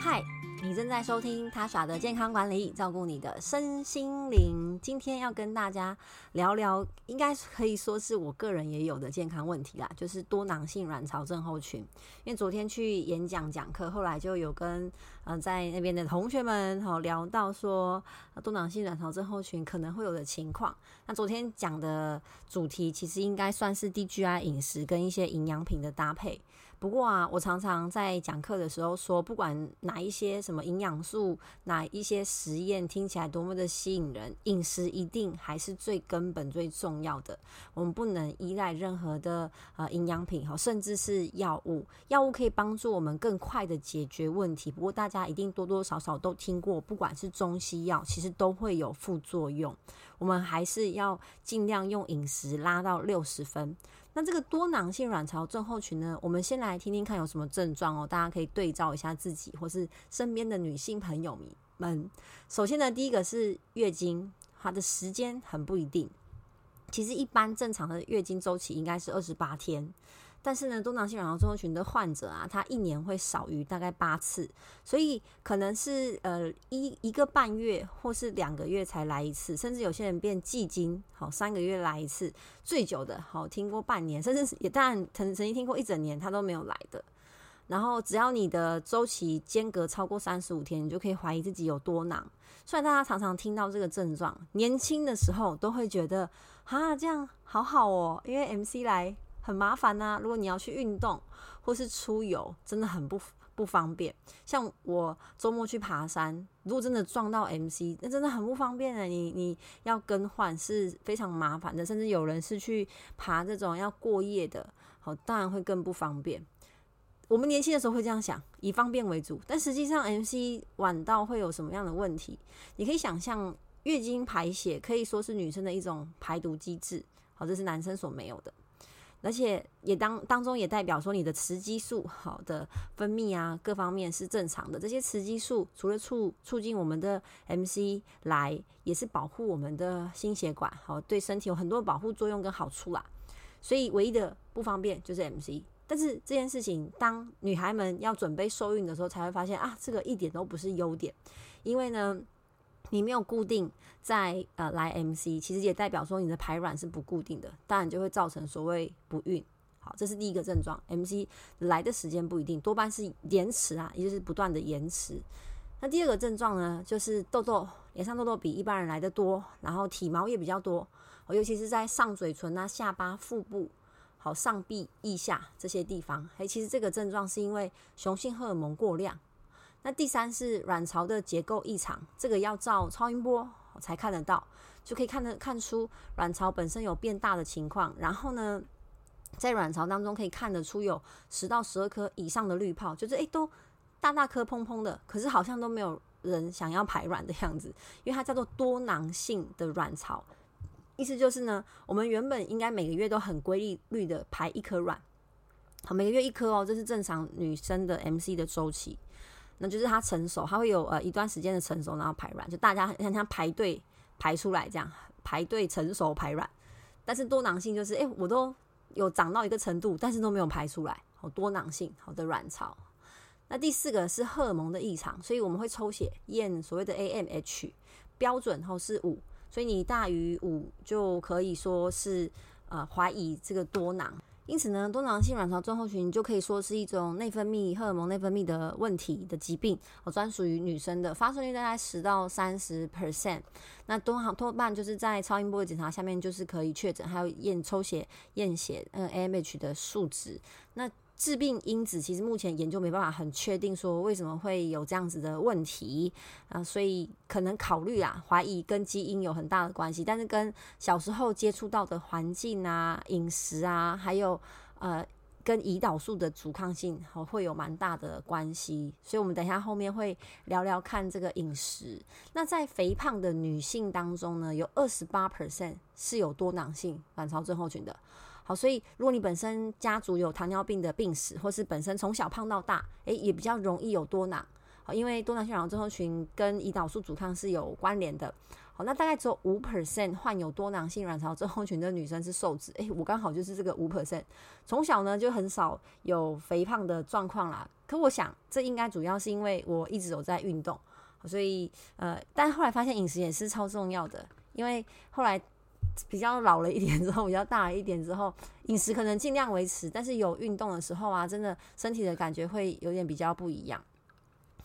嗨，你正在收听他耍的健康管理，照顾你的身心灵。今天要跟大家聊聊，应该可以说是我个人也有的健康问题啦，就是多囊性卵巢症候群。因为昨天去演讲讲课，后来就有跟嗯在那边的同学们哈聊到说，多囊性卵巢症候群可能会有的情况。那昨天讲的主题其实应该算是 DGI 饮食跟一些营养品的搭配。不过啊，我常常在讲课的时候说，不管哪一些什么营养素，哪一些实验听起来多么的吸引人，饮食一定还是最根本、最重要的。我们不能依赖任何的呃营养品哈，甚至是药物。药物可以帮助我们更快的解决问题，不过大家一定多多少少都听过，不管是中西药，其实都会有副作用。我们还是要尽量用饮食拉到六十分。那这个多囊性卵巢症候群呢？我们先来听听看有什么症状哦，大家可以对照一下自己或是身边的女性朋友们。首先呢，第一个是月经，它的时间很不一定。其实一般正常的月经周期应该是二十八天。但是呢，多囊性卵巢症候群的患者啊，他一年会少于大概八次，所以可能是呃一一个半月或是两个月才来一次，甚至有些人变季经，好三个月来一次，最久的好听过半年，甚至也当然曾曾经听过一整年他都没有来的。然后只要你的周期间隔超过三十五天，你就可以怀疑自己有多囊。虽然大家常常听到这个症状，年轻的时候都会觉得啊这样好好哦，因为 MC 来。很麻烦呐，如果你要去运动或是出游，真的很不不方便。像我周末去爬山，如果真的撞到 MC，那真的很不方便的。你你要更换是非常麻烦的，甚至有人是去爬这种要过夜的，好，当然会更不方便。我们年轻的时候会这样想，以方便为主，但实际上 MC 晚到会有什么样的问题？你可以想象，月经排血可以说是女生的一种排毒机制，好，这是男生所没有的。而且也当当中也代表说你的雌激素好的分泌啊，各方面是正常的。这些雌激素除了促促进我们的 MC 来，也是保护我们的心血管，好对身体有很多保护作用跟好处啦。所以唯一的不方便就是 MC。但是这件事情，当女孩们要准备受孕的时候，才会发现啊，这个一点都不是优点，因为呢。你没有固定在呃来 MC，其实也代表说你的排卵是不固定的，当然就会造成所谓不孕。好，这是第一个症状，MC 来的时间不一定，多半是延迟啊，也就是不断的延迟。那第二个症状呢，就是痘痘，脸上痘痘比一般人来的多，然后体毛也比较多，尤其是在上嘴唇啊、下巴、腹部、好上臂、腋下这些地方。诶，其实这个症状是因为雄性荷尔蒙过量。那第三是卵巢的结构异常，这个要照超音波才看得到，就可以看得看出卵巢本身有变大的情况。然后呢，在卵巢当中可以看得出有十到十二颗以上的滤泡，就是诶都大大颗砰砰的，可是好像都没有人想要排卵的样子，因为它叫做多囊性的卵巢，意思就是呢，我们原本应该每个月都很规律的排一颗卵，好每个月一颗哦，这是正常女生的 MC 的周期。那就是它成熟，它会有呃一段时间的成熟，然后排卵，就大家像像排队排出来这样，排队成熟排卵。但是多囊性就是，哎，我都有长到一个程度，但是都没有排出来，好多囊性好的卵巢。那第四个是荷尔蒙的异常，所以我们会抽血验所谓的 AMH 标准后是五，所以你大于五就可以说是呃怀疑这个多囊。因此呢，多囊性卵巢症候群就可以说是一种内分泌荷尔蒙内分泌的问题的疾病，哦，专属于女生的，发生率大概十到三十 percent。那多好多半就是在超音波的检查下面就是可以确诊，还有验抽血验血，嗯，AMH 的数值。那致病因子其实目前研究没办法很确定说为什么会有这样子的问题啊，所以可能考虑啊，怀疑跟基因有很大的关系，但是跟小时候接触到的环境啊、饮食啊，还有呃跟胰岛素的阻抗性会有蛮大的关系，所以我们等一下后面会聊聊看这个饮食。那在肥胖的女性当中呢，有二十八 percent 是有多囊性卵巢症候群的。好，所以如果你本身家族有糖尿病的病史，或是本身从小胖到大，诶，也比较容易有多囊。好，因为多囊性卵巢症候群跟胰岛素阻抗是有关联的。好，那大概只有五 percent 患有多囊性卵巢症候群的女生是瘦子。诶，我刚好就是这个五 percent，从小呢就很少有肥胖的状况啦。可我想，这应该主要是因为我一直有在运动，所以呃，但后来发现饮食也是超重要的。因为后来比较老了一点之后，比较大一点之后，饮食可能尽量维持，但是有运动的时候啊，真的身体的感觉会有点比较不一样。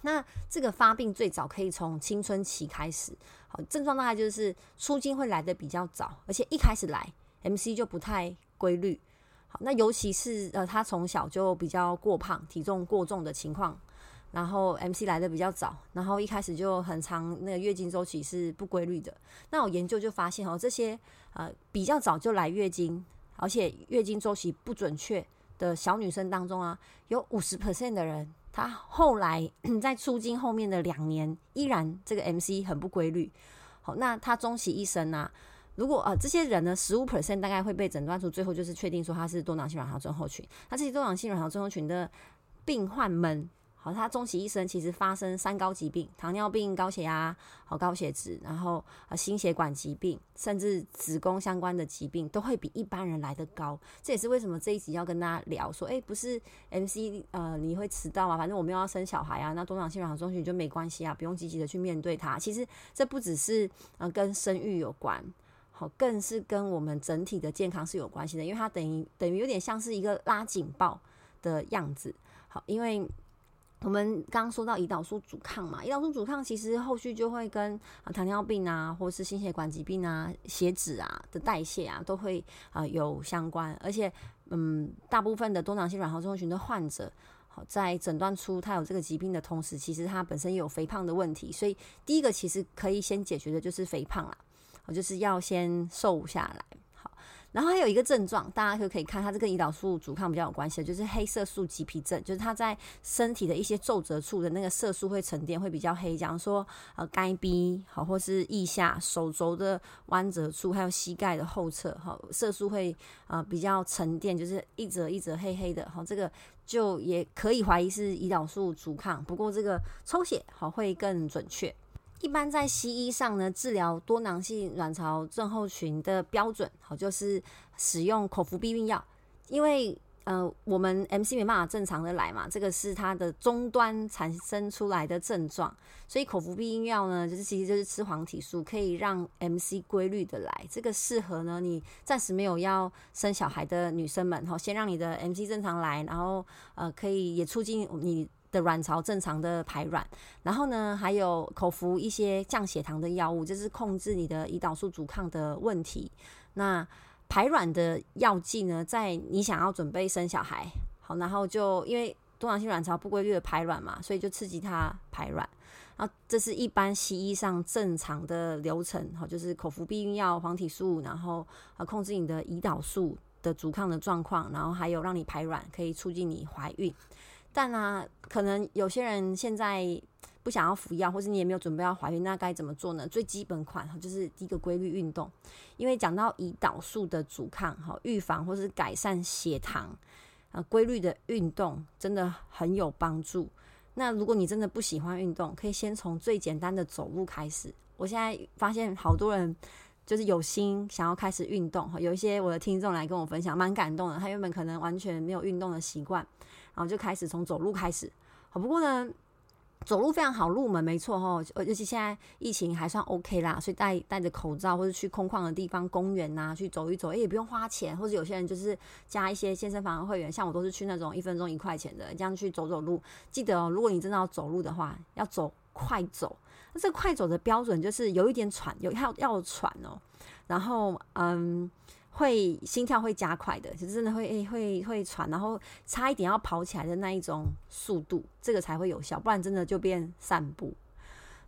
那这个发病最早可以从青春期开始，好，症状大概就是出经会来的比较早，而且一开始来 MC 就不太规律。好，那尤其是呃，他从小就比较过胖，体重过重的情况，然后 MC 来的比较早，然后一开始就很长，那个月经周期是不规律的。那我研究就发现哦，这些呃比较早就来月经，而且月经周期不准确的小女生当中啊，有五十 percent 的人。她后来 在出经后面的两年，依然这个 MC 很不规律。好，那他终其一生呢？如果呃这些人呢，十五 percent 大概会被诊断出，最后就是确定说他是多囊性卵巢症候群。那这些多囊性卵巢症候群的病患们。好，他终其一生其实发生三高疾病：糖尿病、高血压、好高血脂，然后呃心血管疾病，甚至子宫相关的疾病，都会比一般人来的高。这也是为什么这一集要跟大家聊说，哎，不是 MC 呃你会迟到啊，反正我们要生小孩啊，那多囊性卵巢中学就没关系啊，不用积极的去面对它。其实这不只是呃跟生育有关，好，更是跟我们整体的健康是有关系的，因为它等于等于有点像是一个拉警报的样子。好，因为我们刚刚说到胰岛素阻抗嘛，胰岛素阻抗其实后续就会跟啊糖尿病啊，或是心血管疾病啊、血脂啊的代谢啊，都会啊有相关。而且，嗯，大部分的多囊性卵巢症候群的患者，好在诊断出他有这个疾病的同时，其实他本身也有肥胖的问题。所以，第一个其实可以先解决的就是肥胖啦，我就是要先瘦下来。然后还有一个症状，大家就可以看，它这跟胰岛素阻抗比较有关系的，就是黑色素棘皮症，就是它在身体的一些皱褶处的那个色素会沉淀，会比较黑。假如说呃，该逼好，或是腋下、手肘的弯折处，还有膝盖的后侧，哈，色素会呃比较沉淀，就是一折一折黑黑的，哈，这个就也可以怀疑是胰岛素阻抗。不过这个抽血好会更准确。一般在西医上呢，治疗多囊性卵巢症候群的标准，好就是使用口服避孕药，因为呃我们 MC 没办法正常的来嘛，这个是它的终端产生出来的症状，所以口服避孕药呢，就是其实就是吃黄体素，可以让 MC 规律的来，这个适合呢你暂时没有要生小孩的女生们，哈，先让你的 MC 正常来，然后呃可以也促进你。的卵巢正常的排卵，然后呢，还有口服一些降血糖的药物，就是控制你的胰岛素阻抗的问题。那排卵的药剂呢，在你想要准备生小孩，好，然后就因为多囊性卵巢不规律的排卵嘛，所以就刺激它排卵。然后这是一般西医上正常的流程，好，就是口服避孕药、黄体素，然后呃控制你的胰岛素的阻抗的状况，然后还有让你排卵，可以促进你怀孕。但啊，可能有些人现在不想要服药，或是你也没有准备要怀孕，那该怎么做呢？最基本款就是第一个规律运动，因为讲到胰岛素的阻抗，哈，预防或是改善血糖，啊，规律的运动真的很有帮助。那如果你真的不喜欢运动，可以先从最简单的走路开始。我现在发现好多人就是有心想要开始运动，哈，有一些我的听众来跟我分享，蛮感动的。他原本可能完全没有运动的习惯。然后就开始从走路开始，好不过呢，走路非常好入门，没错哈，尤其现在疫情还算 OK 啦，所以戴戴着口罩或者去空旷的地方、公园呐去走一走，哎也不用花钱，或者有些人就是加一些健身房的会员，像我都是去那种一分钟一块钱的，这样去走走路。记得哦，如果你真的要走路的话，要走快走，那这快走的标准就是有一点喘，有要要喘哦，然后嗯。会心跳会加快的，就真的会诶会会喘，然后差一点要跑起来的那一种速度，这个才会有效，不然真的就变散步。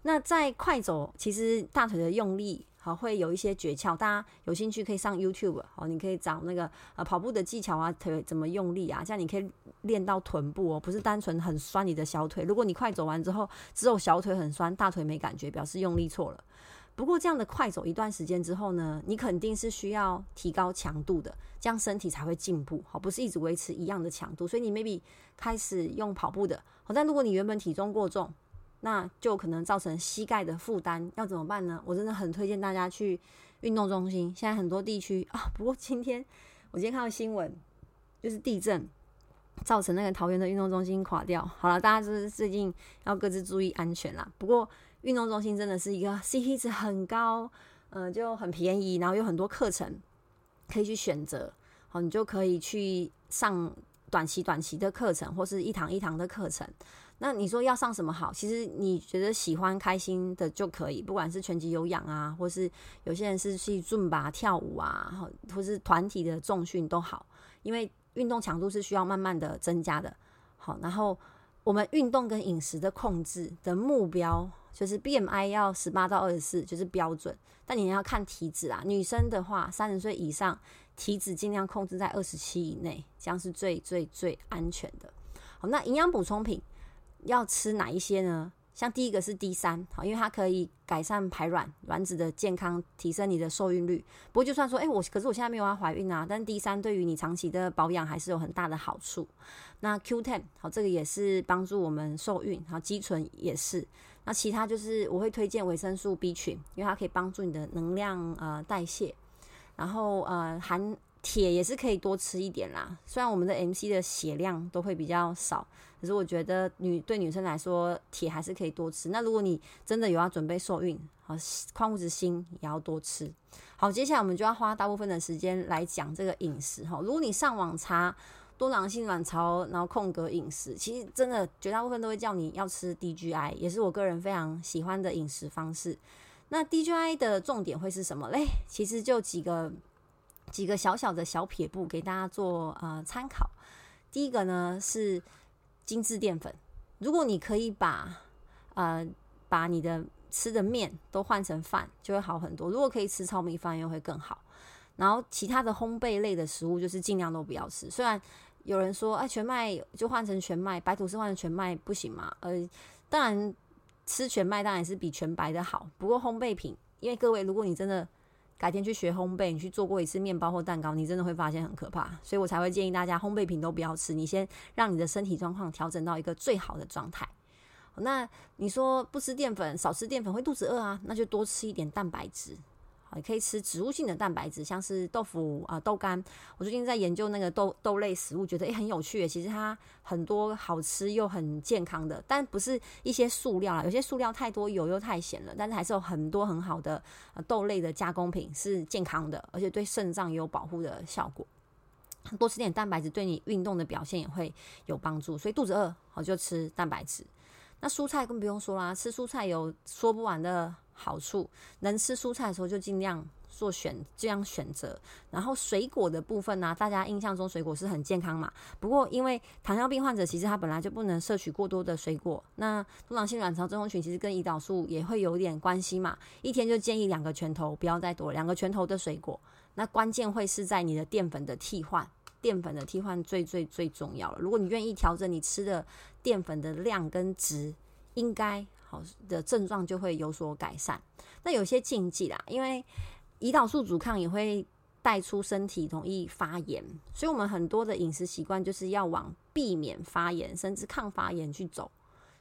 那在快走，其实大腿的用力好会有一些诀窍，大家有兴趣可以上 YouTube 哦，你可以找那个呃跑步的技巧啊，腿怎么用力啊，这样你可以练到臀部哦，不是单纯很酸你的小腿。如果你快走完之后只有小腿很酸，大腿没感觉，表示用力错了。不过这样的快走一段时间之后呢，你肯定是需要提高强度的，这样身体才会进步。好，不是一直维持一样的强度。所以你 maybe 开始用跑步的，好，但如果你原本体重过重，那就可能造成膝盖的负担，要怎么办呢？我真的很推荐大家去运动中心。现在很多地区啊，不过今天我今天看到新闻，就是地震造成那个桃园的运动中心垮掉。好了，大家就是最近要各自注意安全啦。不过运动中心真的是一个 CP 值很高，嗯，就很便宜，然后有很多课程可以去选择。好，你就可以去上短期短期的课程，或是一堂一堂的课程。那你说要上什么好？其实你觉得喜欢开心的就可以，不管是拳击有氧啊，或是有些人是去尊吧跳舞啊，或是团体的重训都好，因为运动强度是需要慢慢的增加的。好，然后我们运动跟饮食的控制的目标就是 BMI 要十八到二十四就是标准，但你要看体脂啊。女生的话，三十岁以上体脂尽量控制在二十七以内，这样是最最最安全的。好，那营养补充品。要吃哪一些呢？像第一个是 D 三，好，因为它可以改善排卵卵子的健康，提升你的受孕率。不过就算说，哎，我可是我现在没有要怀孕啊，但 D 三对于你长期的保养还是有很大的好处。那 Q ten，好，这个也是帮助我们受孕，好，肌醇也是。那其他就是我会推荐维生素 B 群，因为它可以帮助你的能量呃代谢，然后呃含。铁也是可以多吃一点啦，虽然我们的 MC 的血量都会比较少，可是我觉得女对女生来说，铁还是可以多吃。那如果你真的有要准备受孕，好，矿物质锌也要多吃。好，接下来我们就要花大部分的时间来讲这个饮食哈。如果你上网查多囊性卵巢，然后空格饮食，其实真的绝大部分都会叫你要吃 DGI，也是我个人非常喜欢的饮食方式。那 DGI 的重点会是什么嘞？其实就几个。几个小小的小撇步给大家做呃参考。第一个呢是精致淀粉，如果你可以把呃把你的吃的面都换成饭，就会好很多。如果可以吃糙米饭，又会更好。然后其他的烘焙类的食物，就是尽量都不要吃。虽然有人说，哎，全麦就换成全麦，白吐司换成全麦不行吗？呃，当然吃全麦当然是比全白的好。不过烘焙品，因为各位，如果你真的改天去学烘焙，你去做过一次面包或蛋糕，你真的会发现很可怕，所以我才会建议大家烘焙品都不要吃。你先让你的身体状况调整到一个最好的状态。那你说不吃淀粉，少吃淀粉会肚子饿啊？那就多吃一点蛋白质。也可以吃植物性的蛋白质，像是豆腐啊、豆干。我最近在研究那个豆豆类食物，觉得诶很有趣。其实它很多好吃又很健康的，但不是一些塑料啊，有些塑料太多，油又太咸了。但是还是有很多很好的豆类的加工品是健康的，而且对肾脏也有保护的效果。多吃点蛋白质，对你运动的表现也会有帮助。所以肚子饿，好就吃蛋白质。那蔬菜更不用说啦，吃蔬菜有说不完的好处。能吃蔬菜的时候就尽量做选这样选择。然后水果的部分呢，大家印象中水果是很健康嘛。不过因为糖尿病患者其实他本来就不能摄取过多的水果。那多囊性卵巢症候群其实跟胰岛素也会有点关系嘛。一天就建议两个拳头，不要再多，两个拳头的水果。那关键会是在你的淀粉的替换，淀粉的替换最最最重要了。如果你愿意调整你吃的。淀粉的量跟值应该好的症状就会有所改善。那有些禁忌啦，因为胰岛素阻抗也会带出身体容易发炎，所以我们很多的饮食习惯就是要往避免发炎甚至抗发炎去走。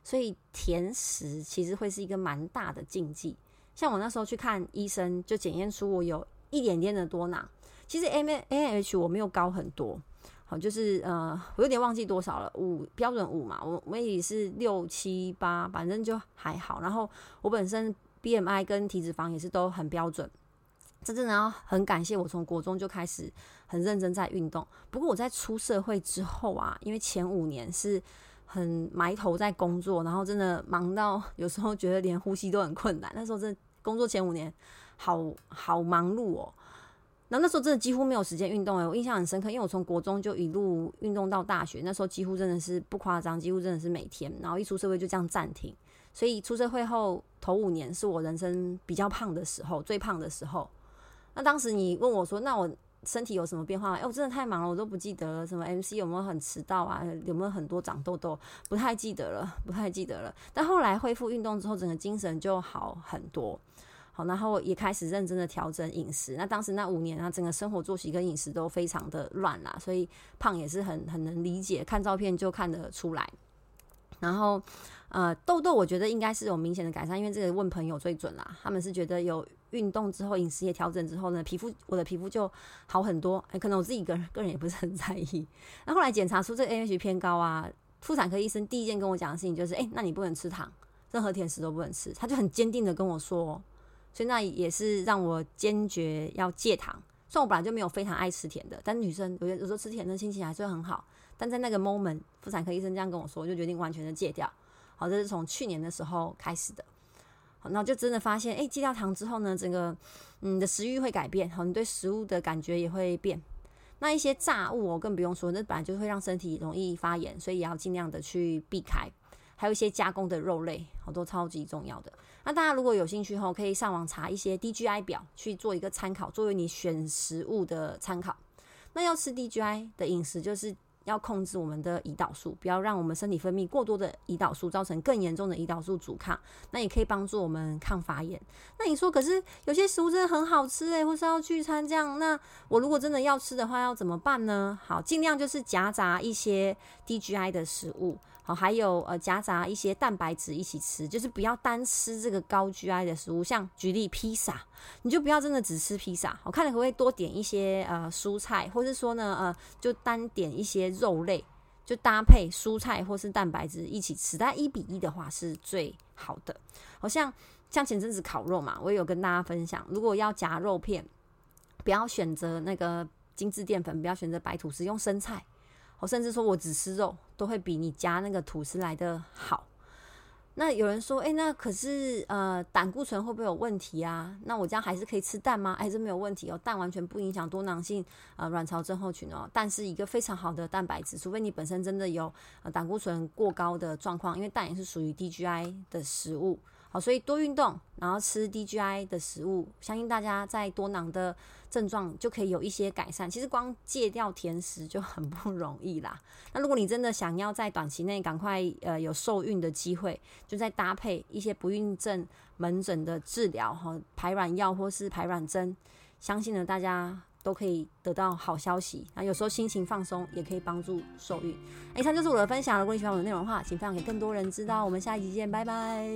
所以甜食其实会是一个蛮大的禁忌。像我那时候去看医生，就检验出我有一点点的多囊，其实 M A A H 我没有高很多。好，就是呃，我有点忘记多少了，五标准五嘛，我我也是六七八，反正就还好。然后我本身 BMI 跟体脂肪也是都很标准，这真的要很感谢我从国中就开始很认真在运动。不过我在出社会之后啊，因为前五年是很埋头在工作，然后真的忙到有时候觉得连呼吸都很困难。那时候真的工作前五年，好好忙碌哦。然后那时候真的几乎没有时间运动诶，我印象很深刻，因为我从国中就一路运动到大学，那时候几乎真的是不夸张，几乎真的是每天。然后一出社会就这样暂停，所以出社会后头五年是我人生比较胖的时候，最胖的时候。那当时你问我说，那我身体有什么变化？哎，我真的太忙了，我都不记得了。什么 MC 有没有很迟到啊？有没有很多长痘痘？不太记得了，不太记得了。但后来恢复运动之后，整个精神就好很多。好，然后也开始认真的调整饮食。那当时那五年啊，整个生活作息跟饮食都非常的乱啦，所以胖也是很很能理解，看照片就看得出来。然后呃痘痘我觉得应该是有明显的改善，因为这个问朋友最准啦，他们是觉得有运动之后饮食也调整之后呢，皮肤我的皮肤就好很多，哎，可能我自己个人个人也不是很在意。那后来检查出这个 AH 偏高啊，妇产科医生第一件跟我讲的事情就是，哎，那你不能吃糖，任何甜食都不能吃，他就很坚定的跟我说。所以那也是让我坚决要戒糖。虽然我本来就没有非常爱吃甜的，但女生有有时候吃甜的心情还是会很好。但在那个 moment，妇产科医生这样跟我说，我就决定完全的戒掉。好，这是从去年的时候开始的。好，那就真的发现，哎，戒掉糖之后呢，整个你的食欲会改变，好，你对食物的感觉也会变。那一些炸物，我更不用说，那本来就会让身体容易发炎，所以也要尽量的去避开。还有一些加工的肉类，好多超级重要的。那大家如果有兴趣后，可以上网查一些 DGI 表去做一个参考，作为你选食物的参考。那要吃 DGI 的饮食，就是要控制我们的胰岛素，不要让我们身体分泌过多的胰岛素，造成更严重的胰岛素阻抗。那也可以帮助我们抗发炎。那你说，可是有些食物真的很好吃诶，或是要聚餐这样，那我如果真的要吃的话，要怎么办呢？好，尽量就是夹杂一些 DGI 的食物。好，还有呃，夹杂一些蛋白质一起吃，就是不要单吃这个高 GI 的食物，像举例披萨，你就不要真的只吃披萨。我看了可不可以多点一些呃蔬菜，或是说呢呃，就单点一些肉类，就搭配蔬菜或是蛋白质一起吃，但一比一的话是最好的。好像像前阵子烤肉嘛，我也有跟大家分享，如果要夹肉片，不要选择那个精致淀粉，不要选择白吐司，用生菜。我甚至说我只吃肉。都会比你夹那个吐司来的好。那有人说，哎，那可是呃胆固醇会不会有问题啊？那我这样还是可以吃蛋吗？还是没有问题哦？蛋完全不影响多囊性呃卵巢症候群哦。蛋是一个非常好的蛋白质，除非你本身真的有呃胆固醇过高的状况，因为蛋也是属于 DGI 的食物。好，所以多运动，然后吃 DGI 的食物，相信大家在多囊的症状就可以有一些改善。其实光戒掉甜食就很不容易啦。那如果你真的想要在短期内赶快呃有受孕的机会，就在搭配一些不孕症门诊的治疗哈，排卵药或是排卵针，相信呢大家。都可以得到好消息啊！有时候心情放松也可以帮助受孕。以上就是我的分享如果你喜欢我的内容的话，请分享给更多人知道。我们下一集见，拜拜。